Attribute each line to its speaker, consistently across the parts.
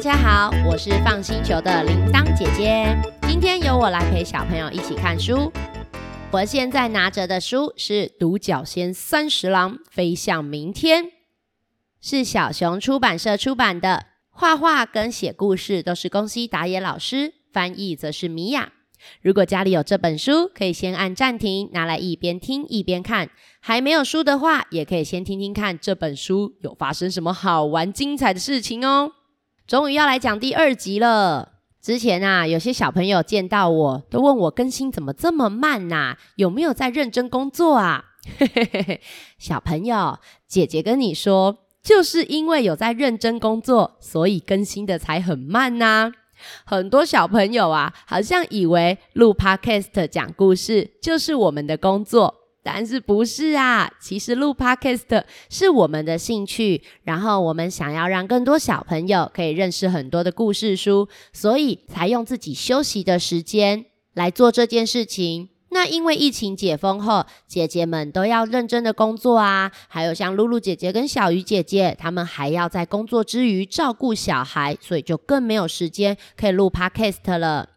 Speaker 1: 大家好，我是放星球的铃铛姐姐。今天由我来陪小朋友一起看书。我现在拿着的书是《独角仙三十郎飞向明天》，是小熊出版社出版的。画画跟写故事都是宫西达也老师，翻译则是米娅。如果家里有这本书，可以先按暂停，拿来一边听一边看。还没有书的话，也可以先听听看这本书有发生什么好玩精彩的事情哦。终于要来讲第二集了。之前啊，有些小朋友见到我都问我更新怎么这么慢呐？有没有在认真工作啊？小朋友，姐姐跟你说，就是因为有在认真工作，所以更新的才很慢呐。很多小朋友啊，好像以为录 Podcast 讲故事就是我们的工作。但是不是啊？其实录 podcast 是我们的兴趣，然后我们想要让更多小朋友可以认识很多的故事书，所以才用自己休息的时间来做这件事情。那因为疫情解封后，姐姐们都要认真的工作啊，还有像露露姐姐跟小鱼姐姐，她们还要在工作之余照顾小孩，所以就更没有时间可以录 podcast 了。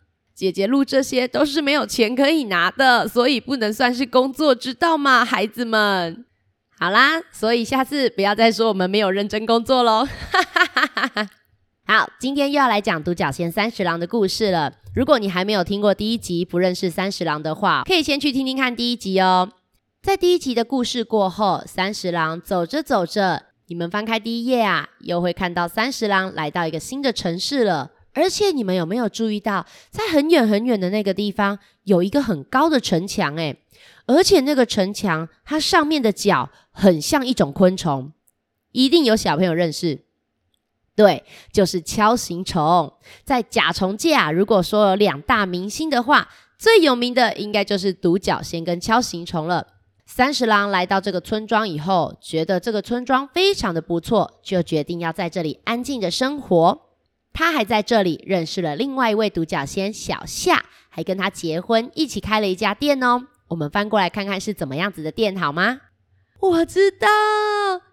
Speaker 1: 姐姐录这些都是没有钱可以拿的，所以不能算是工作，知道吗，孩子们？好啦，所以下次不要再说我们没有认真工作喽。好，今天又要来讲独角仙三十郎的故事了。如果你还没有听过第一集，不认识三十郎的话，可以先去听听看第一集哦。在第一集的故事过后，三十郎走着走着，你们翻开第一页啊，又会看到三十郎来到一个新的城市了。而且你们有没有注意到，在很远很远的那个地方有一个很高的城墙？诶，而且那个城墙它上面的角很像一种昆虫，一定有小朋友认识。对，就是锹形虫。在甲虫界啊，如果说有两大明星的话，最有名的应该就是独角仙跟锹形虫了。三十郎来到这个村庄以后，觉得这个村庄非常的不错，就决定要在这里安静的生活。他还在这里认识了另外一位独角仙小夏，还跟他结婚，一起开了一家店哦。我们翻过来看看是怎么样子的店好吗？我知道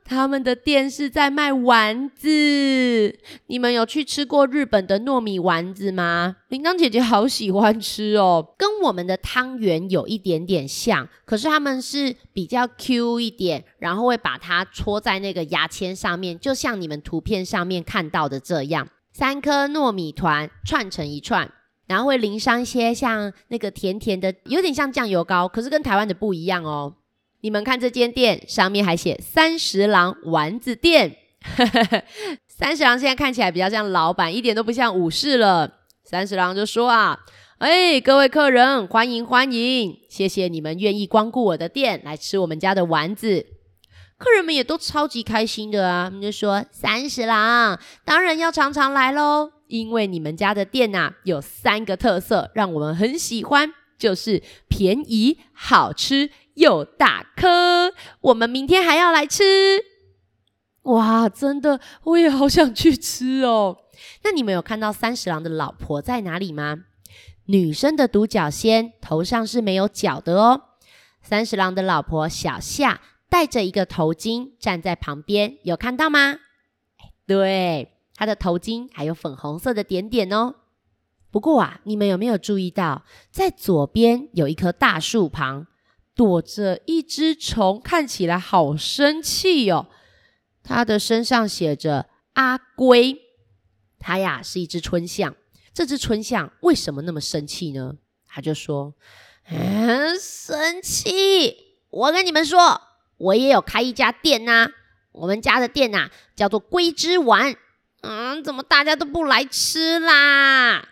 Speaker 1: 他们的店是在卖丸子。你们有去吃过日本的糯米丸子吗？铃铛姐姐好喜欢吃哦，跟我们的汤圆有一点点像，可是他们是比较 Q 一点，然后会把它戳在那个牙签上面，就像你们图片上面看到的这样。三颗糯米团串成一串，然后会淋上一些像那个甜甜的，有点像酱油膏，可是跟台湾的不一样哦。你们看这间店上面还写三十郎丸子店，三十郎现在看起来比较像老板，一点都不像武士了。三十郎就说啊，哎，各位客人，欢迎欢迎，谢谢你们愿意光顾我的店来吃我们家的丸子。客人们也都超级开心的啊！他们就说：“三十郎，当然要常常来喽，因为你们家的店呐有三个特色，让我们很喜欢，就是便宜、好吃又大颗。我们明天还要来吃。”哇，真的，我也好想去吃哦。那你们有看到三十郎的老婆在哪里吗？女生的独角仙头上是没有角的哦。三十郎的老婆小夏。戴着一个头巾站在旁边，有看到吗？对，他的头巾还有粉红色的点点哦。不过啊，你们有没有注意到，在左边有一棵大树旁躲着一只虫，看起来好生气哦。它的身上写着“阿龟”，它呀是一只春象。这只春象为什么那么生气呢？他就说：“嗯，生气！我跟你们说。”我也有开一家店呐，我们家的店呐叫做龟之丸，嗯，怎么大家都不来吃啦？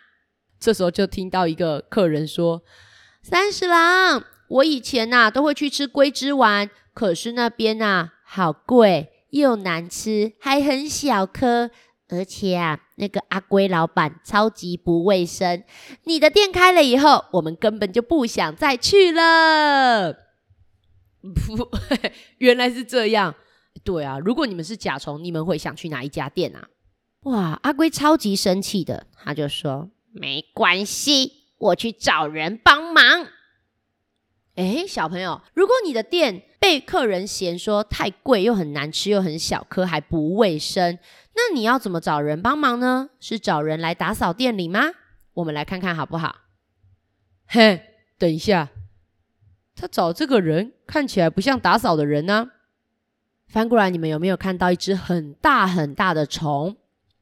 Speaker 1: 这时候就听到一个客人说：“三十郎，我以前呐都会去吃龟之丸，可是那边呐好贵又难吃，还很小颗，而且啊那个阿龟老板超级不卫生。你的店开了以后，我们根本就不想再去了。”不，原来是这样。对啊，如果你们是甲虫，你们会想去哪一家店啊？哇，阿龟超级生气的，他就说：“没关系，我去找人帮忙。”哎，小朋友，如果你的店被客人嫌说太贵又很难吃又很小颗还不卫生，那你要怎么找人帮忙呢？是找人来打扫店里吗？我们来看看好不好？嘿，等一下，他找这个人看起来不像打扫的人呢。翻过来，你们有没有看到一只很大很大的虫？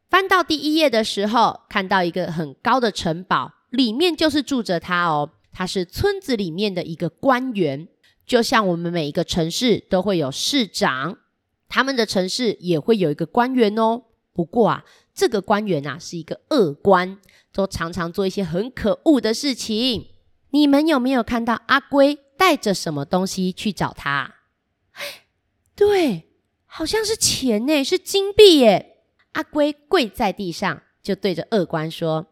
Speaker 1: 翻到第一页的时候，看到一个很高的城堡，里面就是住着他哦。他是村子里面的一个官员，就像我们每一个城市都会有市长，他们的城市也会有一个官员哦。不过啊，这个官员啊是一个恶官，都常常做一些很可恶的事情。你们有没有看到阿龟带着什么东西去找他？对，好像是钱呢，是金币耶。阿龟跪在地上，就对着恶官说：“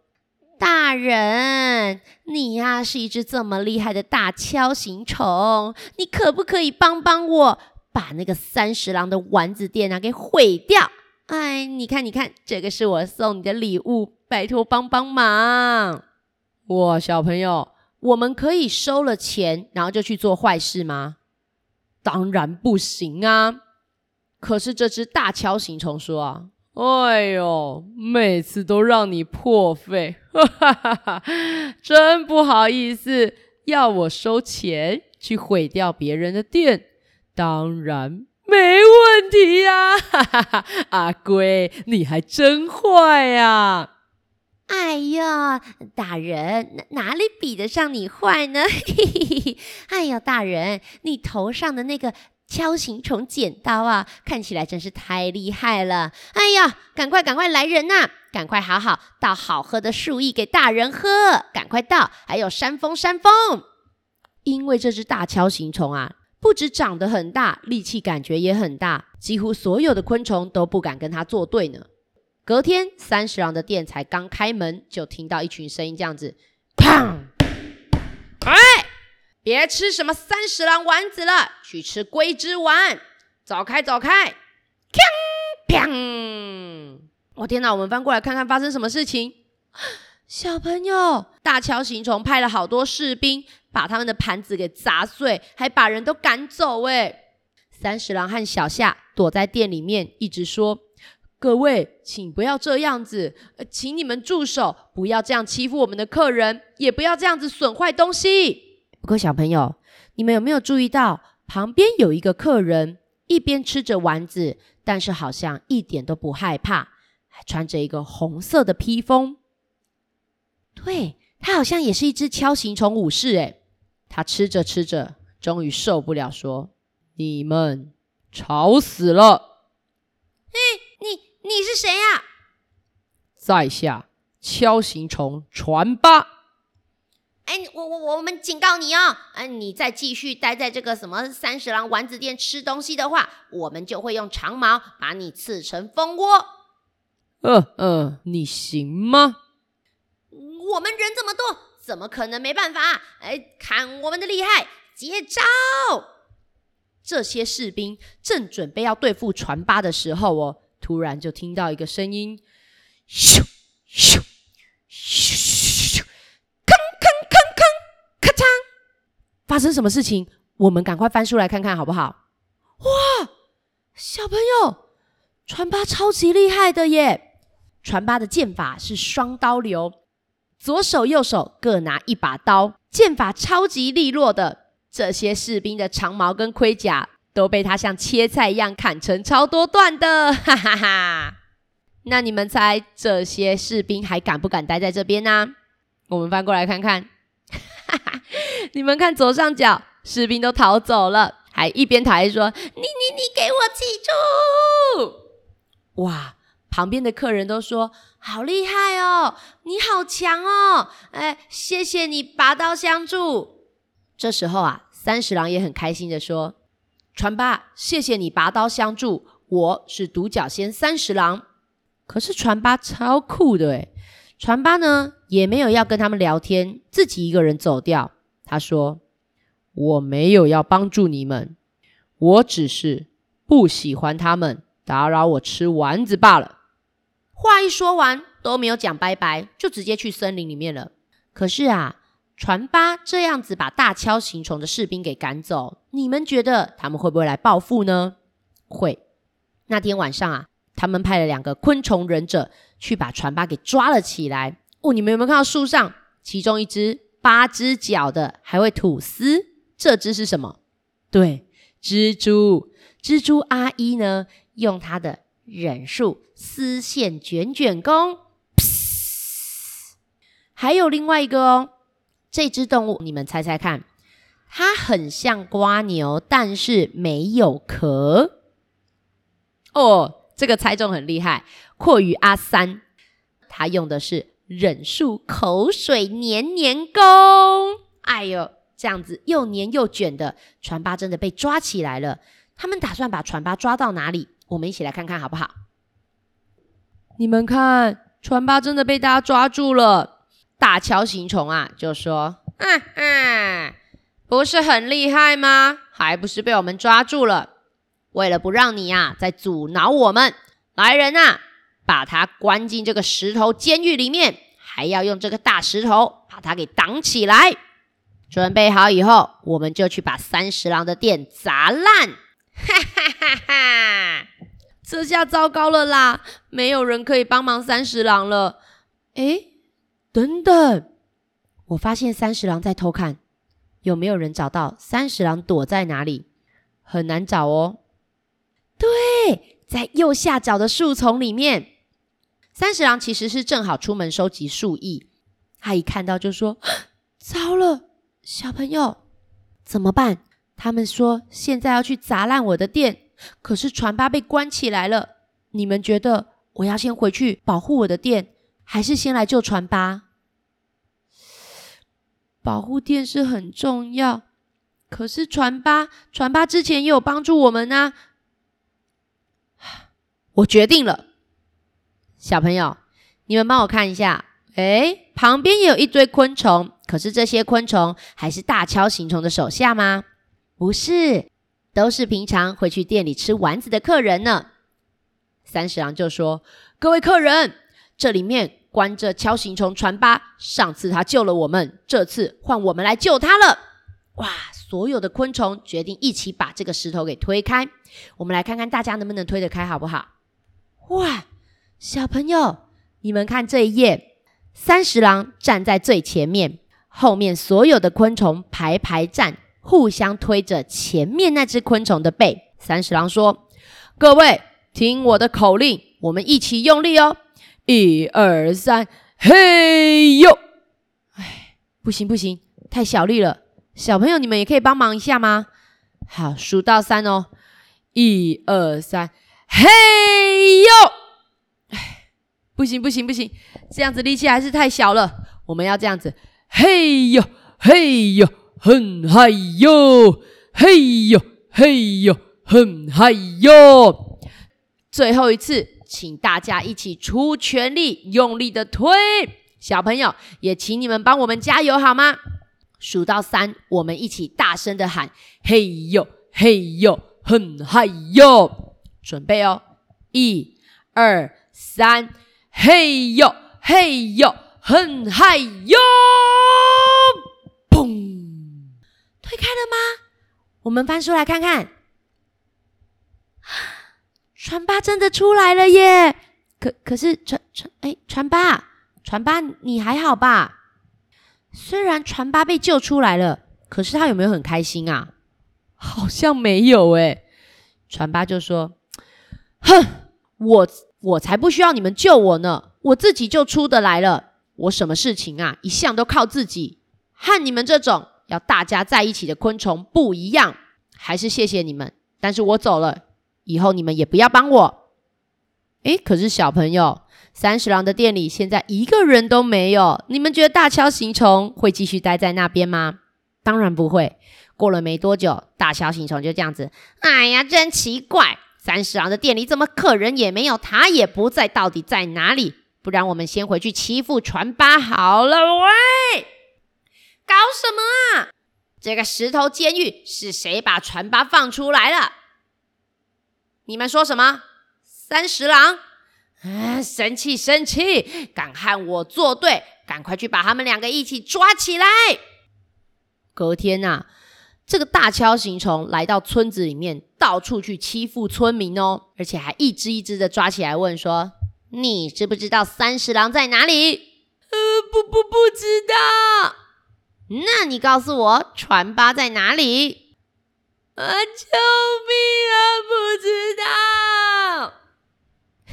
Speaker 1: 大人，你呀是一只这么厉害的大锹形虫，你可不可以帮帮我，把那个三十郎的丸子店啊给毁掉？哎，你看，你看，这个是我送你的礼物，拜托帮帮忙！哇，小朋友，我们可以收了钱，然后就去做坏事吗？当然不行啊！可是这只大锹形虫说啊。”哎呦，每次都让你破费，真不好意思，要我收钱去毁掉别人的店，当然没问题呀！哈哈哈，阿龟，你还真坏呀！哎呀，大人哪哪里比得上你坏呢？嘿嘿嘿，哎呀，大人，你头上的那个。锹形虫剪刀啊，看起来真是太厉害了！哎呀，赶快赶快来人呐！赶快好好倒好喝的树液给大人喝，赶快倒！还有山峰山峰，因为这只大锹形虫啊，不止长得很大，力气感觉也很大，几乎所有的昆虫都不敢跟它作对呢。隔天，三十郎的店才刚开门，就听到一群声音这样子：砰！哎！别吃什么三十郎丸子了，去吃龟之丸。走开，走开！砰砰！我天哪！我们翻过来看看发生什么事情。小朋友，大锹形虫派了好多士兵，把他们的盘子给砸碎，还把人都赶走。哎，三十郎和小夏躲在店里面，一直说：“各位，请不要这样子，请你们住手，不要这样欺负我们的客人，也不要这样子损坏东西。”不过，小朋友，你们有没有注意到旁边有一个客人，一边吃着丸子，但是好像一点都不害怕，还穿着一个红色的披风。对他好像也是一只锹形虫武士。诶，他吃着吃着，终于受不了，说：“你们吵死了！”嘿，你你是谁呀？在下敲形虫传八。哎，我我我们警告你哦！哎，你再继续待在这个什么三十郎丸子店吃东西的话，我们就会用长矛把你刺成蜂窝。嗯嗯，你行吗？我们人这么多，怎么可能没办法？哎，看我们的厉害！接招！这些士兵正准备要对付船八的时候哦，突然就听到一个声音：咻咻咻咻咻咔嚓。发生什么事情？我们赶快翻书来看看好不好？哇，小朋友，传八超级厉害的耶！传八的剑法是双刀流，左手右手各拿一把刀，剑法超级利落的。这些士兵的长矛跟盔甲都被他像切菜一样砍成超多段的，哈哈哈！那你们猜这些士兵还敢不敢待在这边呢？我们翻过来看看。哈 哈你们看左上角，士兵都逃走了，还一边逃还说：“你你你给我记住！”哇，旁边的客人都说：“好厉害哦，你好强哦！”哎，谢谢你拔刀相助。这时候啊，三十郎也很开心的说：“传八，谢谢你拔刀相助，我是独角仙三十郎。”可是传八超酷的诶传八呢也没有要跟他们聊天，自己一个人走掉。他说：“我没有要帮助你们，我只是不喜欢他们打扰我吃丸子罢了。”话一说完，都没有讲拜拜，就直接去森林里面了。可是啊，船八这样子把大锹形虫的士兵给赶走，你们觉得他们会不会来报复呢？会。那天晚上啊，他们派了两个昆虫忍者去把船八给抓了起来。哦，你们有没有看到树上其中一只八只脚的还会吐丝？这只是什么？对，蜘蛛。蜘蛛阿姨呢，用她的忍术丝线卷卷功。还有另外一个哦，这只动物你们猜猜看，它很像瓜牛，但是没有壳。哦，这个猜中很厉害，阔鱼阿三，他用的是忍术口水黏黏功。哎呦，这样子又黏又卷的船八真的被抓起来了。他们打算把船八抓到哪里？我们一起来看看好不好？你们看，船八真的被大家抓住了。大锹形虫啊，就说：“嗯嗯，不是很厉害吗？还不是被我们抓住了。为了不让你呀再阻挠我们，来人呐，把他关进这个石头监狱里面，还要用这个大石头把他给挡起来。准备好以后，我们就去把三十郎的店砸烂。哈哈哈哈！这下糟糕了啦，没有人可以帮忙三十郎了。诶。等等，我发现三十郎在偷看，有没有人找到三十郎躲在哪里？很难找哦。对，在右下角的树丛里面。三十郎其实是正好出门收集树叶，他一看到就说：“ 糟了，小朋友怎么办？”他们说现在要去砸烂我的店，可是船八被关起来了。你们觉得我要先回去保护我的店？还是先来救船吧。保护店是很重要，可是船吧，船吧之前也有帮助我们啊。我决定了，小朋友，你们帮我看一下，哎，旁边也有一堆昆虫，可是这些昆虫还是大锹形虫的手下吗？不是，都是平常会去店里吃丸子的客人呢。三十郎就说：“各位客人。”这里面关着锹形虫船八，上次他救了我们，这次换我们来救他了。哇！所有的昆虫决定一起把这个石头给推开。我们来看看大家能不能推得开，好不好？哇！小朋友，你们看这一页，三十郎站在最前面，后面所有的昆虫排排站，互相推着前面那只昆虫的背。三十郎说：“各位，听我的口令，我们一起用力哦。”一二三，嘿呦！哎，不行不行，太小力了。小朋友，你们也可以帮忙一下吗？好，数到三哦。一二三，嘿呦！哎，不行不行不行，这样子力气还是太小了。我们要这样子，嘿呦嘿呦，很嗨呦，嘿呦嘿呦，很嗨呦。最后一次。请大家一起出全力，用力的推。小朋友也请你们帮我们加油好吗？数到三，我们一起大声的喊：嘿呦，嘿呦，很嗨哟！准备哦，一、二、三，嘿呦，嘿呦，很嗨哟！砰！推开了吗？我们翻书来看看。船八真的出来了耶！可可是船船哎，船八船八，你还好吧？虽然船八被救出来了，可是他有没有很开心啊？好像没有哎。船八就说：“哼，我我才不需要你们救我呢，我自己就出得来了。我什么事情啊，一向都靠自己，和你们这种要大家在一起的昆虫不一样。还是谢谢你们，但是我走了。”以后你们也不要帮我。诶，可是小朋友，三十郎的店里现在一个人都没有。你们觉得大锹形虫会继续待在那边吗？当然不会。过了没多久，大锹形虫就这样子。哎呀，真奇怪，三十郎的店里怎么客人也没有，他也不在，到底在哪里？不然我们先回去欺负船八好了。喂，搞什么啊？这个石头监狱是谁把船八放出来了？你们说什么？三十郎，啊，生气生气，敢和我作对，赶快去把他们两个一起抓起来。隔天呐，这个大锹形虫来到村子里面，到处去欺负村民哦，而且还一只一只的抓起来问说：“你知不知道三十郎在哪里？”“
Speaker 2: 呃，不不不知道。”“
Speaker 1: 那你告诉我，船八在哪里？”“
Speaker 2: 啊，救命啊！不知道。”“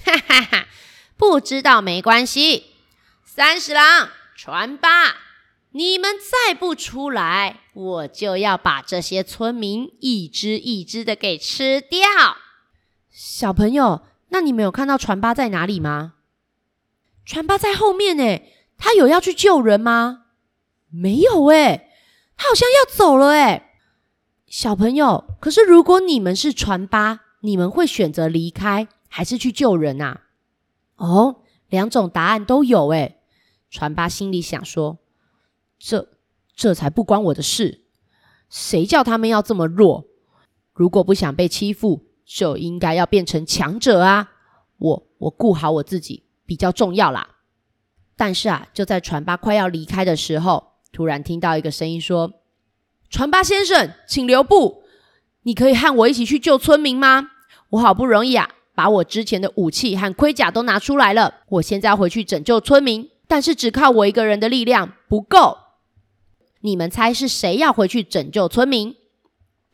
Speaker 1: 哈哈哈，不知道没关系。三十郎，船八。”你们再不出来，我就要把这些村民一只一只的给吃掉。小朋友，那你们有看到船八在哪里吗？船八在后面呢。他有要去救人吗？没有诶，他好像要走了诶。小朋友，可是如果你们是船八，你们会选择离开还是去救人啊？哦，两种答案都有诶。船八心里想说。这这才不关我的事，谁叫他们要这么弱？如果不想被欺负，就应该要变成强者啊！我我顾好我自己比较重要啦。但是啊，就在船八快要离开的时候，突然听到一个声音说：“船八先生，请留步！你可以和我一起去救村民吗？我好不容易啊，把我之前的武器和盔甲都拿出来了，我现在回去拯救村民，但是只靠我一个人的力量不够。”你们猜是谁要回去拯救村民？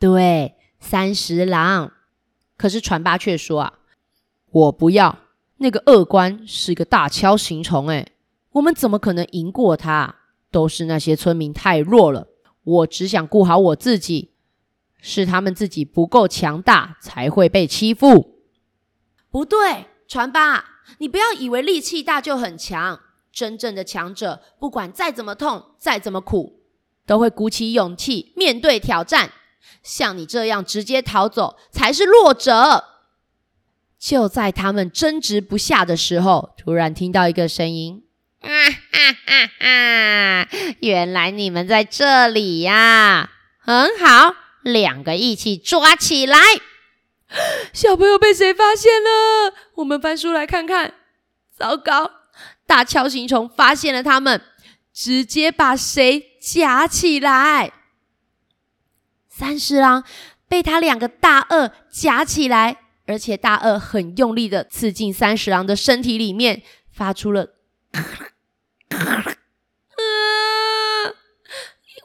Speaker 1: 对，三十郎。可是船八却说啊，我不要。那个恶官是个大锹形虫，哎，我们怎么可能赢过他？都是那些村民太弱了。我只想顾好我自己，是他们自己不够强大，才会被欺负。不对，传吧，你不要以为力气大就很强。真正的强者，不管再怎么痛，再怎么苦。都会鼓起勇气面对挑战，像你这样直接逃走才是弱者。就在他们争执不下的时候，突然听到一个声音：“啊哈哈哈！原来你们在这里呀！很好，两个一起抓起来。
Speaker 2: 小朋友被谁发现了？我们翻书来看看。糟糕，大锹形虫发现了他们，直接把谁？”夹起来，
Speaker 1: 三十郎被他两个大鳄夹起来，而且大鳄很用力的刺进三十郎的身体里面，发出了“啊，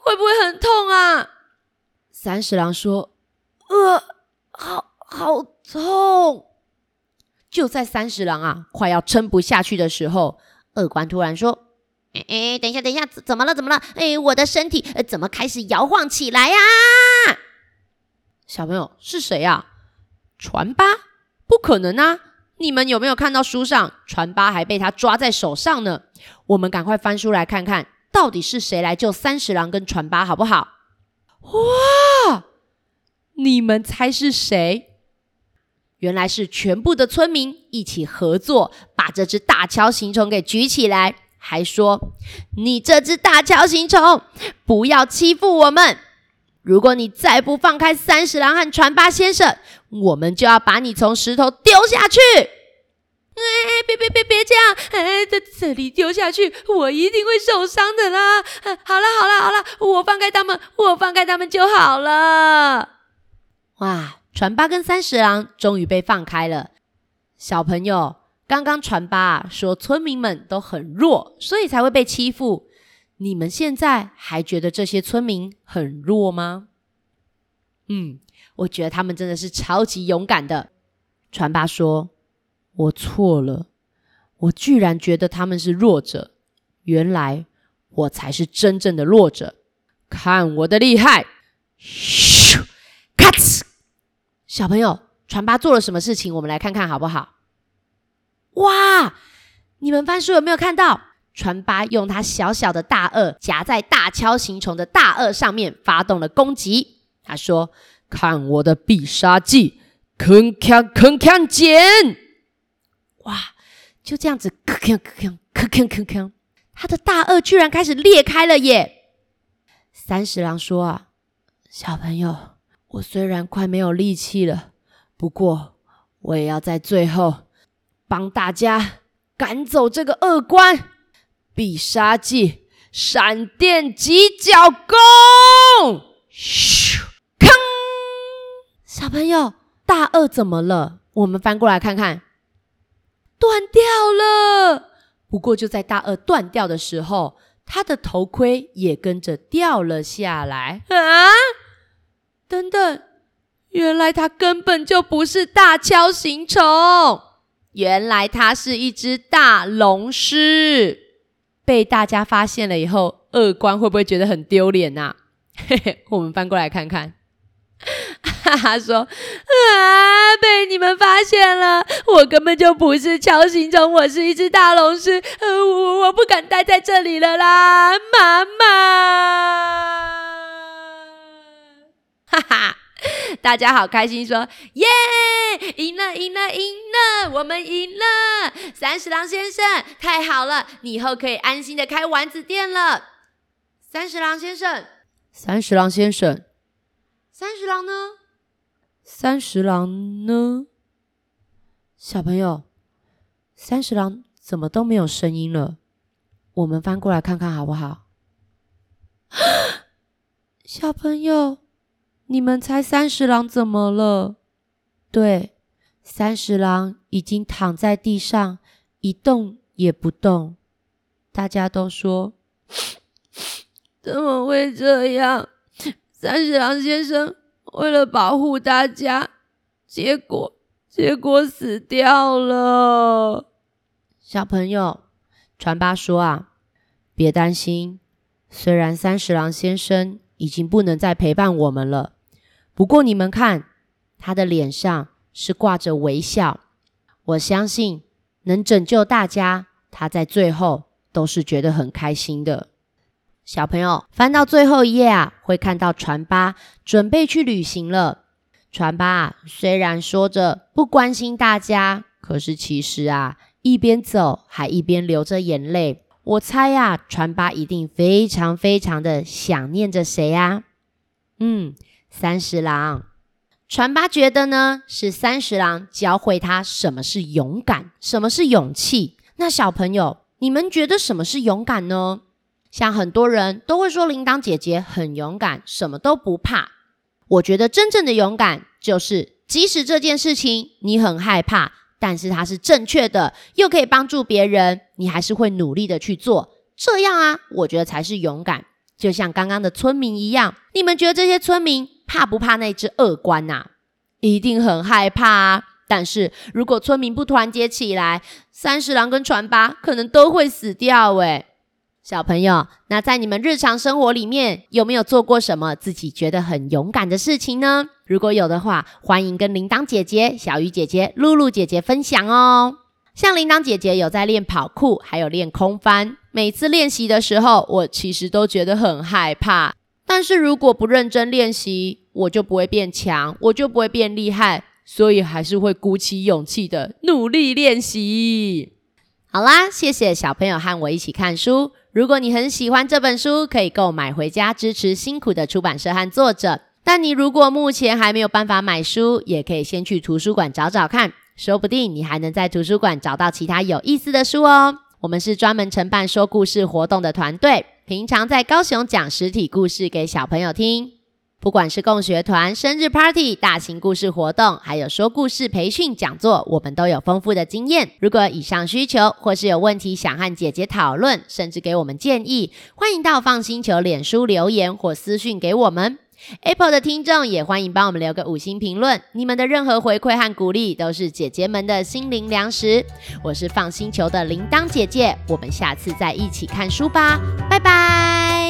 Speaker 2: 会不会很痛啊？”
Speaker 1: 三十郎说：“呃，好好痛。”就在三十郎啊快要撑不下去的时候，二官突然说。哎，等一下，等一下，怎么了？怎么了？哎，我的身体怎么开始摇晃起来呀？小朋友是谁呀？船八？不可能啊！你们有没有看到书上船八还被他抓在手上呢？我们赶快翻书来看看到底是谁来救三十郎跟船八，好不好？哇！你们猜是谁？原来是全部的村民一起合作，把这只大锹形虫给举起来。还说：“你这只大锹形虫，不要欺负我们！如果你再不放开三十郎和船八先生，我们就要把你从石头丢下去！
Speaker 2: 哎哎，别别别别这样！哎，这这里丢下去，我一定会受伤的啦！好了好了好了，我放开他们，我放开他们就好了。
Speaker 1: 哇，船八跟三十郎终于被放开了，小朋友。”刚刚船八说村民们都很弱，所以才会被欺负。你们现在还觉得这些村民很弱吗？嗯，我觉得他们真的是超级勇敢的。传八说：“我错了，我居然觉得他们是弱者，原来我才是真正的弱者。看我的厉害！”咻，咔哧！小朋友，传八做了什么事情？我们来看看好不好？哇！你们翻书有没有看到？船八用他小小的大颚夹在大锹形虫的大颚上面，发动了攻击。他说：“看我的必杀技，铿锵铿锵剪！”哇！就这样子，铿锵铿锵铿锵铿锵，他的大颚居然开始裂开了耶！三十郎说：“啊，小朋友，我虽然快没有力气了，不过我也要在最后。”帮大家赶走这个恶官，
Speaker 2: 必杀技闪电急脚功！嘘，
Speaker 1: 小朋友，大鳄怎么了？我们翻过来看看，
Speaker 2: 断掉了。不过就在大鳄断掉的时候，他的头盔也跟着掉了下来。啊！等等，原来他根本就不是大锹形虫，原来他是一只大龙狮。被大家发现了以后，二官会不会觉得很丢脸呐？嘿嘿，我们翻过来看看。哈哈，说啊，被你们发现了，我根本就不是锹形虫，我是一只大龙狮。呃，我我不敢待在这里了啦，妈妈。哈哈，大家好开心，说耶，赢了，赢了，赢了，我们赢了！三十郎先生，太好了，你以后可以安心的开丸子店了。三十郎先生，三十郎先生，三十郎呢？三十郎呢？小朋友，三十郎怎么都没有声音了？我们翻过来看看好不好？小朋友。你们猜三十郎怎么了？对，三十郎已经躺在地上一动也不动。大家都说：“ 怎么会这样？”三十郎先生为了保护大家，结果结果死掉了。小朋友，传八说啊，别担心，虽然三十郎先生已经不能再陪伴我们了。不过你们看，他的脸上是挂着微笑。我相信能拯救大家，他在最后都是觉得很开心的。小朋友翻到最后一页啊，会看到船八准备去旅行了。船八虽然说着不关心大家，可是其实啊，一边走还一边流着眼泪。我猜呀，船八一定非常非常的想念着谁呀？嗯。三十郎，传八觉得呢，是三十郎教会他什么是勇敢，什么是勇气。那小朋友，你们觉得什么是勇敢呢？像很多人都会说铃铛姐姐很勇敢，什么都不怕。我觉得真正的勇敢，就是即使这件事情你很害怕，但是它是正确的，又可以帮助别人，你还是会努力的去做。这样啊，我觉得才是勇敢。就像刚刚的村民一样，你们觉得这些村民？怕不怕那只恶官呐？一定很害怕啊！但是如果村民不团结起来，三十郎跟船八可能都会死掉诶小朋友，那在你们日常生活里面有没有做过什么自己觉得很勇敢的事情呢？如果有的话，欢迎跟铃铛姐姐、小鱼姐姐、露露姐姐分享哦。像铃铛姐姐有在练跑酷，还有练空翻。每次练习的时候，我其实都觉得很害怕。但是如果不认真练习，我就不会变强，我就不会变厉害，所以还是会鼓起勇气的努力练习。好啦，谢谢小朋友和我一起看书。如果你很喜欢这本书，可以购买回家支持辛苦的出版社和作者。但你如果目前还没有办法买书，也可以先去图书馆找找看，说不定你还能在图书馆找到其他有意思的书哦。我们是专门承办说故事活动的团队。平常在高雄讲实体故事给小朋友听，不管是共学团、生日 party、大型故事活动，还有说故事培训讲座，我们都有丰富的经验。如果以上需求或是有问题想和姐姐讨论，甚至给我们建议，欢迎到放星球脸书留言或私讯给我们。Apple 的听众也欢迎帮我们留个五星评论，你们的任何回馈和鼓励都是姐姐们的心灵粮食。我是放星球的铃铛姐姐，我们下次再一起看书吧，拜拜。